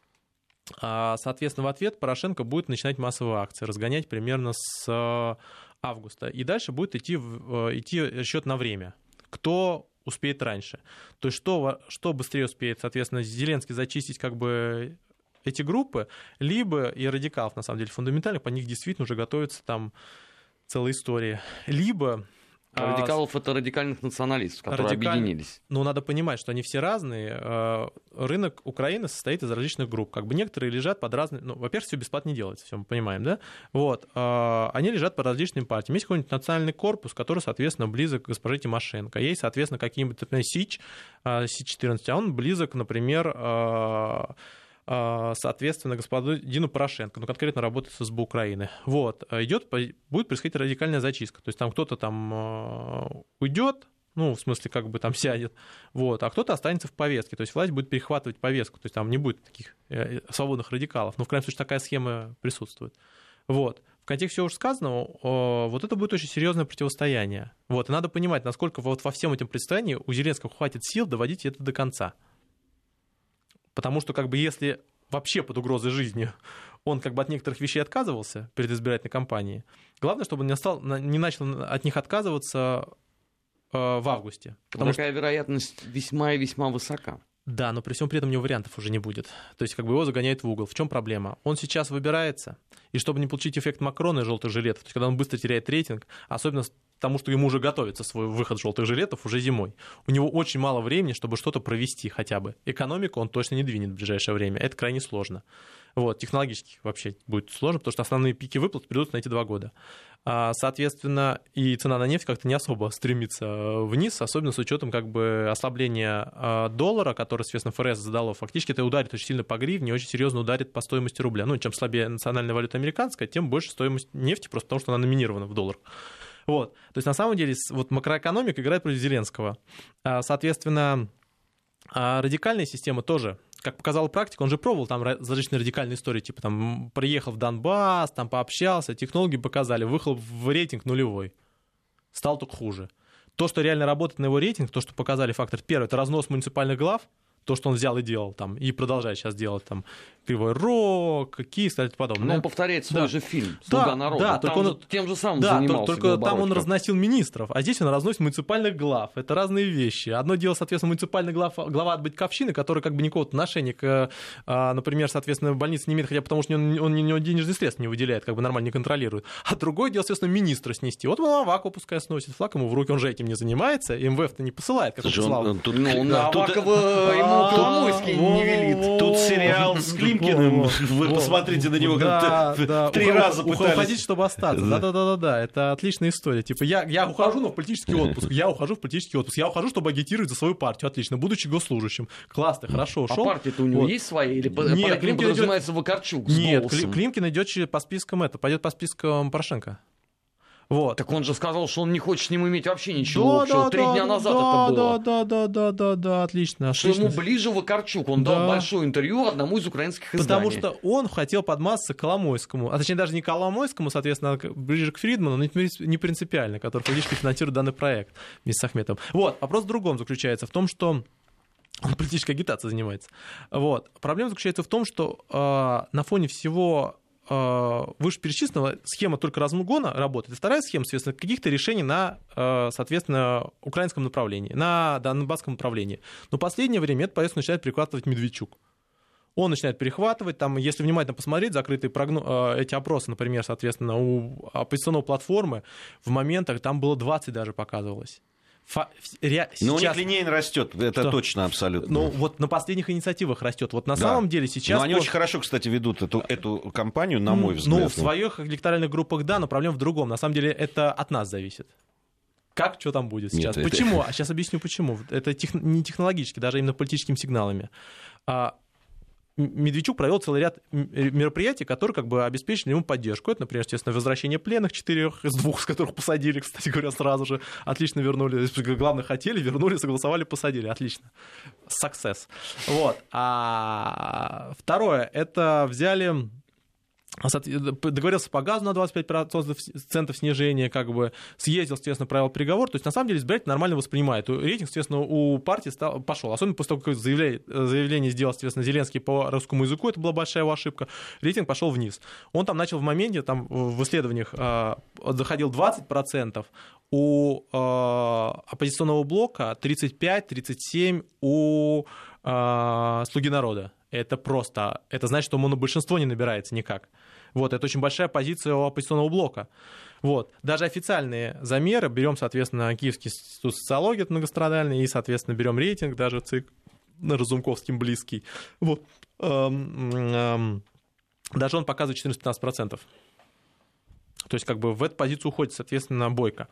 А, соответственно, в ответ Порошенко будет начинать массовые акции, разгонять примерно с августа. И дальше будет идти, э, идти счет на время. Кто успеет раньше. То есть что, что быстрее успеет, соответственно, Зеленский зачистить как бы эти группы, либо и радикалов, на самом деле, фундаментальных, по них действительно уже готовится там целая история. Либо радикалов это радикальных националистов, которые Радикаль... объединились. Ну, надо понимать, что они все разные. А, рынок Украины состоит из различных групп. Как бы некоторые лежат под разные... Ну, во-первых, все бесплатно не делается, все мы понимаем, да? Вот. А, они лежат под различными партиями. Есть какой-нибудь национальный корпус, который, соответственно, близок к госпоже Тимошенко. Есть, соответственно, какие-нибудь, например, СИЧ, СИЧ-14, а он близок, например, а, соответственно, господину Порошенко, ну, конкретно работает с СБУ Украины. Вот, а идет, будет происходить радикальная зачистка. То есть там кто-то там а, уйдет, ну, в смысле, как бы там *laughs* сядет, вот, а кто-то останется в повестке, то есть власть будет перехватывать повестку, то есть там не будет таких э, свободных радикалов, но в крайнем случае такая схема присутствует. Вот. В контексте всего уже сказанного, вот это будет очень серьезное противостояние. Вот, и надо понимать, насколько вот во всем этом противостоянии у Зеленского хватит сил доводить это до конца. Потому что как бы если вообще под угрозой жизни *laughs* он как бы от некоторых вещей отказывался перед избирательной кампанией, главное, чтобы он не, стал, не начал от них отказываться э, в августе. Потому Такая что... вероятность весьма и весьма высока. Да, но при всем при этом у него вариантов уже не будет. То есть как бы его загоняют в угол. В чем проблема? Он сейчас выбирается, и чтобы не получить эффект Макрона и желтых жилетов, то есть когда он быстро теряет рейтинг, особенно тому, что ему уже готовится свой выход желтых жилетов уже зимой. У него очень мало времени, чтобы что-то провести хотя бы. Экономику он точно не двинет в ближайшее время. Это крайне сложно. Вот, технологически вообще будет сложно, потому что основные пики выплат придут на эти два года. А, соответственно, и цена на нефть как-то не особо стремится вниз, особенно с учетом как бы ослабления а, доллара, который, соответственно, ФРС задало. Фактически это ударит очень сильно по гривне, очень серьезно ударит по стоимости рубля. Ну, чем слабее национальная валюта американская, тем больше стоимость нефти, просто потому что она номинирована в долларах. Вот. То есть, на самом деле, вот макроэкономика играет против Зеленского. А, соответственно, а радикальная система тоже, как показала практика, он же пробовал там различные радикальные истории, типа там приехал в Донбасс, там пообщался, технологии показали, выхлоп в рейтинг нулевой. Стал только хуже. То, что реально работает на его рейтинг, то, что показали фактор первый, это разнос муниципальных глав, то, что он взял и делал там, и продолжает сейчас делать там Кривой Рог, Киев, кстати, подобное. Но он повторяет свой да. же фильм «Слуга да, народа». Да, только он тем же самым да, занимался. только там он разносил министров, а здесь он разносит муниципальных глав. Это разные вещи. Одно дело, соответственно, муниципальный глав, глава от Батьковщины, который как бы никакого отношения к, а, например, соответственно, больнице не имеет, хотя потому что он, он, он денежные средства не выделяет, как бы нормально не контролирует. А другое дело, соответственно, министра снести. Вот он Авакова пускай сносит, флаг ему в руки, он же этим не занимается, МВФ-то не посылает, как Слушай, он, он, он, тут, ну, он, Авакова *laughs* ему Коломойский не велит. Тут сериал с Климкиным вы посмотрите на него, как три раза пытались. Уходить, чтобы остаться. Да-да-да-да, это отличная история. Типа, я, ухожу, но в политический отпуск. Я ухожу в политический отпуск. Я ухожу, чтобы агитировать за свою партию. Отлично. Будучи госслужащим. Классно, хорошо ушел. А партия-то у него есть своя? Или Климкин подразумевается Вакарчук Нет, Климкин идет по спискам это, пойдет по спискам Порошенко. Вот. Так он же сказал, что он не хочет с ним иметь вообще ничего да, общего. Да, Три да, дня назад да, это было. Да, да, да, да, да, отлично. Что отлично. ему ближе Вакарчук. Он да. дал большое интервью одному из украинских изданий. Потому что он хотел подмазаться к Коломойскому. А точнее, даже не Коломойскому, соответственно, а ближе к Фридману, но не принципиально, который фактически финансирует данный проект вместе с Ахметом. Вот, вопрос в другом заключается, в том, что он политической агитацией занимается. Вот. Проблема заключается в том, что э, на фоне всего вышеперечисленного схема только разгона работает. И вторая схема, соответственно, каких-то решений на, э, соответственно, украинском направлении, на донбасском направлении. Но в последнее время это повестку начинает перехватывать Медведчук. Он начинает перехватывать, там, если внимательно посмотреть, закрытые прогно... эти опросы, например, соответственно, у оппозиционной платформы, в моментах там было 20 даже показывалось. Фа... Ре... Сейчас... Но у них линейно растет, это Что? точно абсолютно. Ну вот на последних инициативах растет. Вот на да. самом деле сейчас... Но они очень хорошо, кстати, ведут эту, эту кампанию, на мой взгляд. Ну, в своих электоральных группах, да, но проблема в другом. На самом деле это от нас зависит. Как, что там будет сейчас? Нет, почему? Это... А сейчас объясню, почему. Это тех... не технологически, даже именно политическими сигналами. А, Медведчук провел целый ряд мероприятий, которые как бы обеспечили ему поддержку. Это, например, естественно, возвращение пленных, четырех из двух, с которых посадили, кстати говоря, сразу же. Отлично вернули. Главное, хотели, вернули, согласовали, посадили. Отлично. Success. Вот. А второе, это взяли договорился по газу на 25% центов снижения, как бы съездил, естественно, провел переговор. То есть, на самом деле, избиратель нормально воспринимает. Рейтинг, естественно, у партии стал, пошел. Особенно после того, как заявление, заявление сделал, естественно, Зеленский по русскому языку, это была большая его ошибка, рейтинг пошел вниз. Он там начал в моменте, там в исследованиях э, заходил 20%, у э, оппозиционного блока 35-37, у э, «Слуги народа». Это просто, это значит, что большинство не набирается никак. Вот, это очень большая позиция у оппозиционного блока. Вот. Даже официальные замеры, берем, соответственно, Киевский институт социологии многострадальный, и, соответственно, берем рейтинг, даже ЦИК Разумковским близкий. Вот. Эм, эм, даже он показывает 14-15%. То есть как бы в эту позицию уходит, соответственно, Бойко.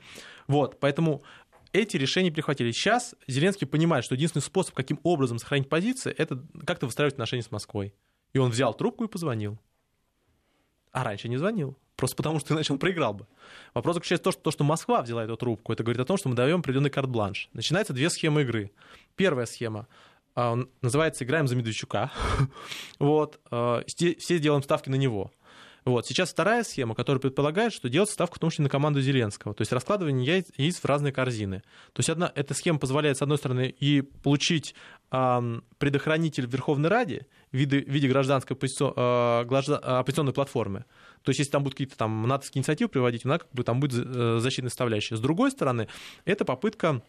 Вот, поэтому эти решения прихватили. Сейчас Зеленский понимает, что единственный способ, каким образом сохранить позиции, это как-то выстраивать отношения с Москвой. И он взял трубку и позвонил. А раньше не звонил. Просто потому, что иначе он проиграл бы. Вопрос заключается в том, что, то, что Москва взяла эту трубку. Это говорит о том, что мы даем определенный карт-бланш. Начинаются две схемы игры. Первая схема а, называется «Играем за Медведчука». *laughs* вот. А, все делаем ставки на него. Вот. Сейчас вторая схема, которая предполагает, что делать ставку том числе на команду Зеленского. То есть раскладывание яиц, яиц в разные корзины. То есть одна, эта схема позволяет, с одной стороны, и получить эм, предохранитель в Верховной Раде в виде, в виде гражданской оппозицион, э, оппозиционной платформы. То есть, если там будут какие-то там натовские инициативы приводить, она как бы там будет э, защитной составляющей. С другой стороны, это попытка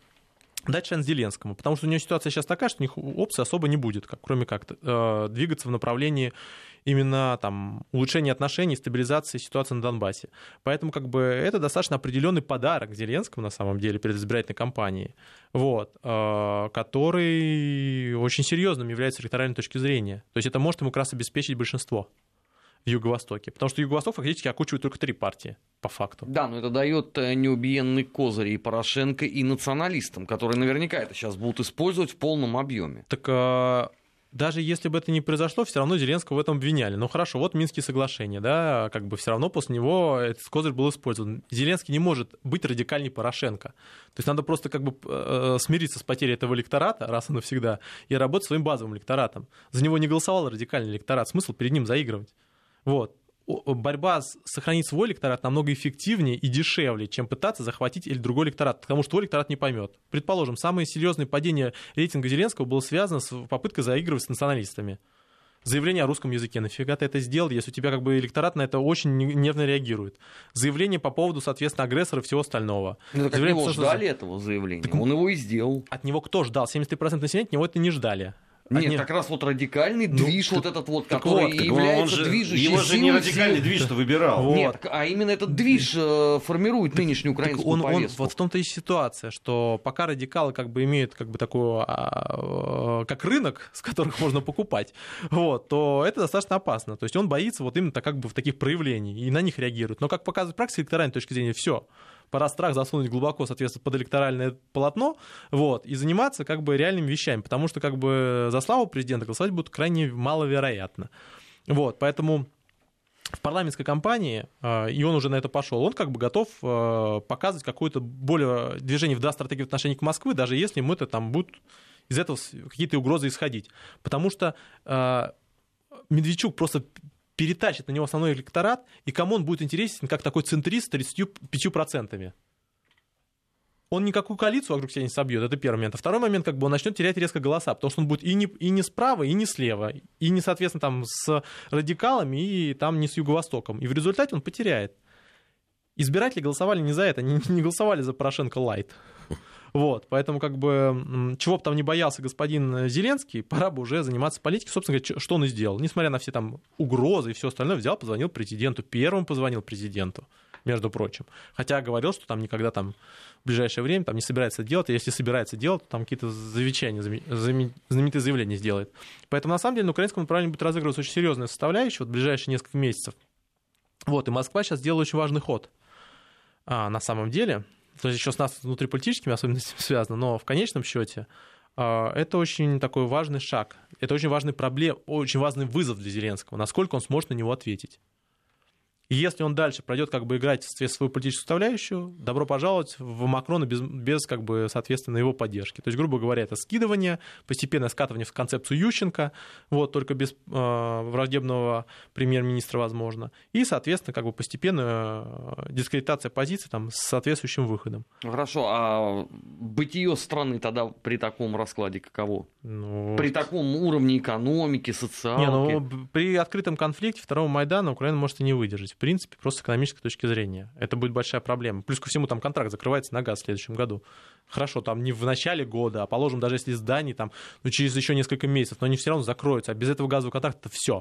дать шанс Зеленскому, потому что у него ситуация сейчас такая, что у них опции особо не будет, как, кроме как э, двигаться в направлении именно там, улучшения отношений, стабилизации ситуации на Донбассе. Поэтому как бы, это достаточно определенный подарок Зеленскому на самом деле перед избирательной кампанией, вот, э, который очень серьезным является с электоральной точки зрения. То есть это может ему как раз обеспечить большинство в Юго-Востоке. Потому что Юго-Восток фактически окучивает только три партии, по факту. Да, но это дает э, неубиенный козырь и Порошенко, и националистам, которые наверняка это сейчас будут использовать в полном объеме. Так э, даже если бы это не произошло, все равно Зеленского в этом обвиняли. Ну хорошо, вот Минские соглашения, да, как бы все равно после него этот козырь был использован. Зеленский не может быть радикальней Порошенко. То есть надо просто как бы э, смириться с потерей этого электората раз и навсегда и работать своим базовым электоратом. За него не голосовал радикальный электорат, смысл перед ним заигрывать. Вот. Борьба с, сохранить свой электорат намного эффективнее и дешевле, чем пытаться захватить или другой электорат, потому что твой электорат не поймет. Предположим, самое серьезное падение рейтинга Зеленского было связано с попыткой заигрывать с националистами заявление о русском языке. Нафига ты это сделал, если у тебя как бы электорат на это очень нервно реагирует? Заявление по поводу, соответственно, агрессора и всего остального. Ну, так от него ждали этого заявления, так, он его и сделал. От него кто ждал? 73% населения от него это не ждали. Нет, Они... как раз вот радикальный ну, движ вот этот вот, который вот, является же, движущей Его же не радикальный движ-то выбирал. Вот. Нет, а именно этот движ э, формирует нынешнюю украинскую он, повестку. Он, вот в том-то и ситуация, что пока радикалы как бы имеют как бы такую, а, э, как рынок, с которых можно покупать, вот, то это достаточно опасно. То есть он боится вот именно как бы в таких проявлений и на них реагирует. Но как показывает практика электоральной точки зрения, все пора страх засунуть глубоко, соответственно, под электоральное полотно, вот, и заниматься как бы реальными вещами, потому что как бы за славу президента голосовать будет крайне маловероятно. Вот, поэтому в парламентской кампании, а, и он уже на это пошел, он как бы готов а, показывать какое-то более движение в да стратегии в отношении к Москве, даже если ему это там будут из этого какие-то угрозы исходить. Потому что а, Медведчук просто перетащит на него основной электорат, и кому он будет интересен как такой центрист с 35%. он никакую коалицию вокруг себя не собьет, это первый момент. А второй момент, как бы он начнет терять резко голоса, потому что он будет и не, и не справа, и не слева, и не, соответственно, там с радикалами, и там не с юго-востоком. И в результате он потеряет. Избиратели голосовали не за это, не, *laughs* не голосовали за Порошенко Лайт. Вот, поэтому как бы чего бы там не боялся господин Зеленский, пора бы уже заниматься политикой. Собственно говоря, что он и сделал. Несмотря на все там угрозы и все остальное, взял, позвонил президенту, первым позвонил президенту, между прочим. Хотя говорил, что там никогда там в ближайшее время там не собирается делать, а если собирается делать, то там какие-то замечания, знаменитые заявления сделает. Поэтому на самом деле на украинском направлении будет разыгрываться очень серьезная составляющая вот в ближайшие несколько месяцев. Вот, и Москва сейчас делает очень важный ход. А, на самом деле, то есть еще с нас внутриполитическими особенностями *laughs* связано, но в конечном счете а, это очень такой важный шаг, это очень важный проблем, очень важный вызов для Зеленского, насколько он сможет на него ответить. И если он дальше пройдет как бы играть в свою политическую составляющую, добро пожаловать в Макрона без, без как бы, соответственно, его поддержки. То есть, грубо говоря, это скидывание, постепенное скатывание в концепцию Ющенко, вот, только без э, враждебного премьер-министра, возможно. И, соответственно, как бы постепенная э, дискредитация позиции там, с соответствующим выходом. Хорошо, а бытие страны тогда при таком раскладе каково? Ну... При таком уровне экономики, социалки? Не, ну, при открытом конфликте второго Майдана Украина может и не выдержать в принципе, просто с экономической точки зрения. Это будет большая проблема. Плюс ко всему, там контракт закрывается на газ в следующем году. Хорошо, там не в начале года, а положим, даже если здание там, ну, через еще несколько месяцев, но они все равно закроются. А без этого газового контракта все.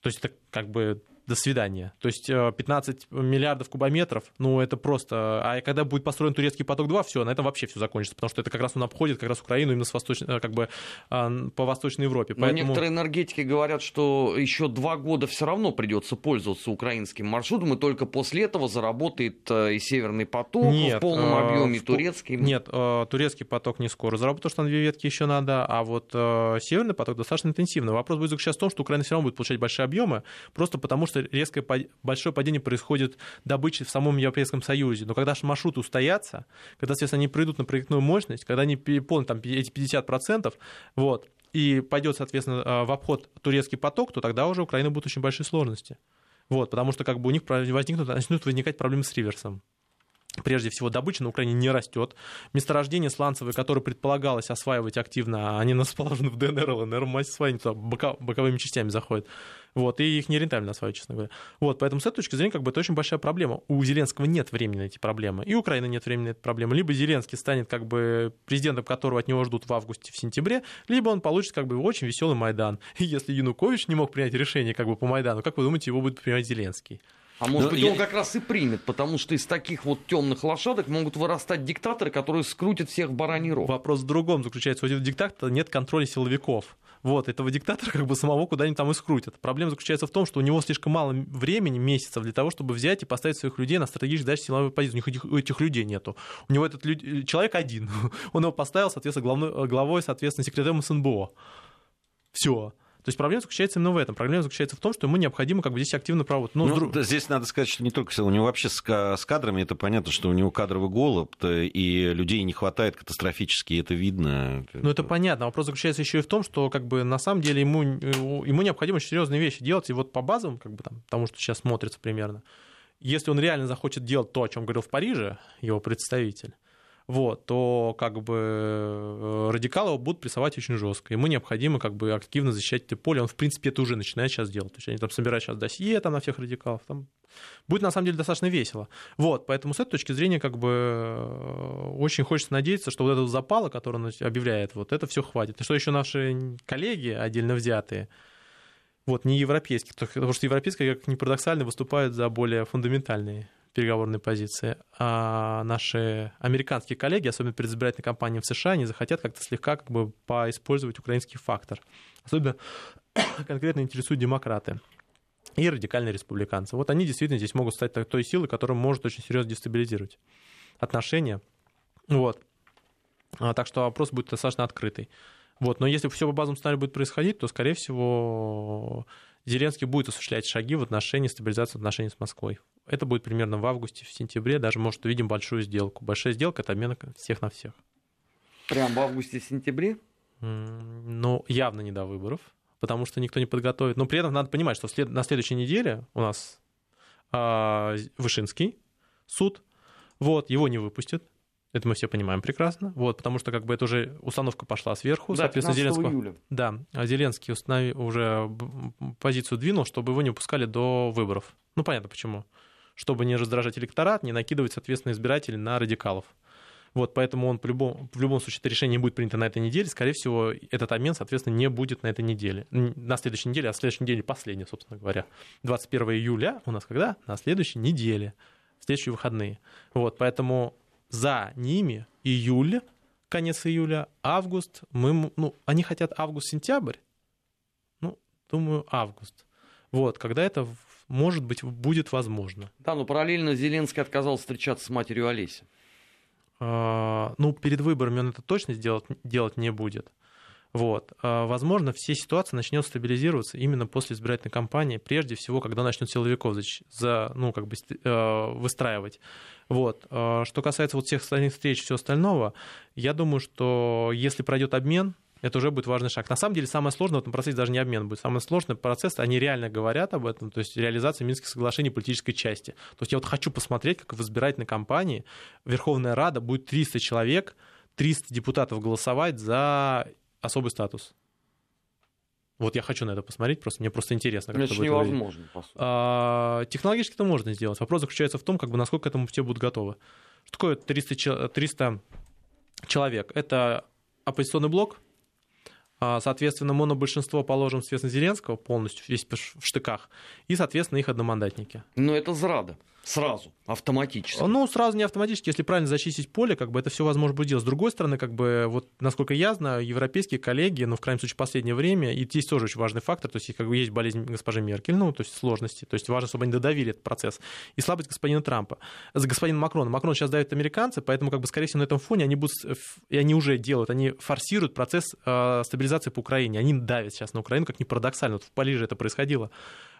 То есть это как бы до свидания. То есть 15 э, миллиардов кубометров, ну это просто... А когда будет построен турецкий поток-2, все, на этом вообще все закончится, потому что это как раз он обходит как раз Украину именно с восточ... Э, как бы, а, по Восточной Европе. Но Поэтому... некоторые энергетики говорят, что еще два года все равно придется пользоваться украинским маршрутом, и только после этого заработает э, и Северный поток нет, в полном объеме, и турецкий. Нет, турецкий поток не скоро заработает, потому что на две ветки еще надо, а вот Северный поток достаточно интенсивно. Вопрос будет заключаться в том, что Украина все равно будет получать большие объемы, просто потому что резкое большое падение происходит добычи в самом Европейском Союзе. Но когда же маршруты устоятся, когда, соответственно, они придут на проектную мощность, когда они переполнят там, эти 50%, вот, и пойдет, соответственно, а, в обход турецкий поток, то тогда уже у Украины будут очень большие сложности. Вот, потому что как бы у них возникнут, начнут возникать проблемы с реверсом. Прежде всего, добыча на Украине не растет. Месторождения сланцевые, которые предполагалось осваивать активно, они расположены в ДНР, ЛНР, массе своей, туда боковыми частями заходят. Вот, и их нерентабельно осваивать, честно говоря. Вот, поэтому с этой точки зрения, как бы, это очень большая проблема. У Зеленского нет времени на эти проблемы, и Украины нет времени на эти проблемы. Либо Зеленский станет, как бы, президентом, которого от него ждут в августе, в сентябре, либо он получит, как бы, очень веселый Майдан. *laughs* И если Янукович не мог принять решение, как бы, по Майдану, как вы думаете, его будет принимать Зеленский? А может Но быть, я... он как раз и примет, потому что из таких вот темных лошадок могут вырастать диктаторы, которые скрутят всех в бараний рог. Вопрос в другом заключается. У этого диктатора нет контроля силовиков. Вот, этого диктатора как бы самого куда-нибудь там и скрутят. Проблема заключается в том, что у него слишком мало времени, месяцев для того, чтобы взять и поставить своих людей на стратегическую задачу силовой позиции. У них этих, у этих людей нету. У него этот люд... человек один. *laughs* Он его поставил, соответственно, главной, главой, соответственно, секретарем СНБО. Все. То есть проблема заключается именно в этом. Проблема заключается в том, что ему необходимо как бы здесь активно проводить. Ну, ну, друг... да, здесь надо сказать, что не только у него вообще с, с кадрами это понятно, что у него кадровый голод, и людей не хватает катастрофически, это видно. Ну, это понятно. Вопрос заключается еще и в том, что как бы на самом деле ему, ему необходимо очень серьезные вещи делать. И вот по базовым, как бы там, тому, что сейчас смотрится примерно, если он реально захочет делать то, о чем говорил в Париже его представитель, вот, то как бы э, радикалы его будут прессовать очень жестко. Ему необходимо как бы активно защищать это поле. Он, в принципе, это уже начинает сейчас делать. То есть они там собирают сейчас досье там, на всех радикалов. Там будет, на самом деле, достаточно весело. Вот, поэтому с этой точки зрения как бы э, очень хочется надеяться, что вот этого запала, который он объявляет, вот это все хватит. И что еще наши коллеги отдельно взятые, вот, не европейские, потому что европейские, как ни парадоксально, выступают за более фундаментальные переговорной позиции, а наши американские коллеги, особенно перед избирательной кампанией в США, они захотят как-то слегка как бы поиспользовать украинский фактор. Особенно *coughs* конкретно интересуют демократы и радикальные республиканцы. Вот они действительно здесь могут стать той силой, которая может очень серьезно дестабилизировать отношения. Вот. А, так что вопрос будет достаточно открытый. Вот. Но если все по базовому сценарию будет происходить, то, скорее всего, Зеленский будет осуществлять шаги в отношении стабилизации отношений с Москвой. Это будет примерно в августе, в сентябре, даже, может, увидим большую сделку. Большая сделка — это обмен всех на всех. Прям в августе-сентябре? Ну, явно не до выборов, потому что никто не подготовит. Но при этом надо понимать, что на следующей неделе у нас а, Вышинский суд, вот, его не выпустят, Это мы все понимаем прекрасно. Вот, потому что как бы это уже установка пошла сверху. Да, соответственно, Зеленского, июля. Да, а Зеленский установи, уже позицию двинул, чтобы его не пускали до выборов. Ну, понятно почему. Чтобы не раздражать электорат, не накидывать, соответственно, избирателей на радикалов. Вот, поэтому он по любому, в любом случае это решение будет принято на этой неделе. Скорее всего, этот обмен, соответственно, не будет на этой неделе. На следующей неделе, а следующей неделе последняя, собственно говоря. 21 июля у нас когда? На следующей неделе. В следующие выходные. Вот, поэтому за ними июль, конец июля, август. Мы, ну, они хотят август-сентябрь. Ну, думаю, август. Вот, когда это, может быть, будет возможно. Да, но параллельно Зеленский отказался встречаться с матерью Олеси. А, ну, перед выборами он это точно сделать, делать не будет. Вот. А, возможно, все ситуации начнет стабилизироваться именно после избирательной кампании, прежде всего, когда начнут силовиков за, ну, как бы, э, выстраивать. Вот. А, что касается вот всех остальных встреч и всего остального, я думаю, что если пройдет обмен, это уже будет важный шаг. На самом деле, самое сложное в этом процессе даже не обмен будет. Самый сложный процесс, они реально говорят об этом, то есть реализация Минских соглашений политической части. То есть я вот хочу посмотреть, как в избирательной кампании Верховная Рада будет 300 человек, 300 депутатов голосовать за особый статус. Вот я хочу на это посмотреть, просто мне просто интересно. Как это, это невозможно, по сути. А, технологически это можно сделать. Вопрос заключается в том, как бы, насколько к этому все будут готовы. Что такое 300, 300 человек? Это оппозиционный блок, а, соответственно, монобольшинство положим, соответственно, Зеленского полностью, весь в штыках, и, соответственно, их одномандатники. Но это зрада. Сразу, автоматически. Ну, сразу не автоматически, если правильно зачистить поле, как бы это все возможно будет делать. С другой стороны, как бы, вот, насколько я знаю, европейские коллеги, ну, в крайнем случае, в последнее время, и здесь тоже очень важный фактор, то есть, как бы, есть болезнь госпожи Меркель, ну, то есть, сложности, то есть, важно, чтобы они додавили этот процесс, и слабость господина Трампа, за господина Макрона. Макрон сейчас давит американцы, поэтому, как бы, скорее всего, на этом фоне они будут, и они уже делают, они форсируют процесс э, стабилизации по Украине, они давят сейчас на Украину, как ни парадоксально, вот в Париже это происходило.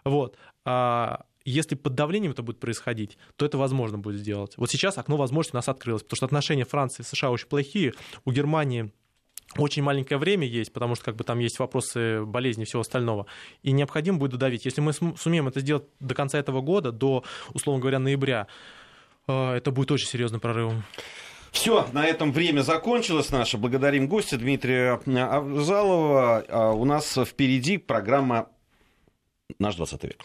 Вот. А, если под давлением это будет происходить, то это возможно будет сделать. Вот сейчас окно возможности у нас открылось, потому что отношения Франции и США очень плохие. У Германии очень маленькое время есть, потому что как бы там есть вопросы болезни и всего остального. И необходимо будет додавить. Если мы сумеем это сделать до конца этого года, до, условно говоря, ноября, э, это будет очень серьезным прорывом. Все, на этом время закончилось наше. Благодарим гостя Дмитрия Авзалова. А у нас впереди программа «Наш 20 век».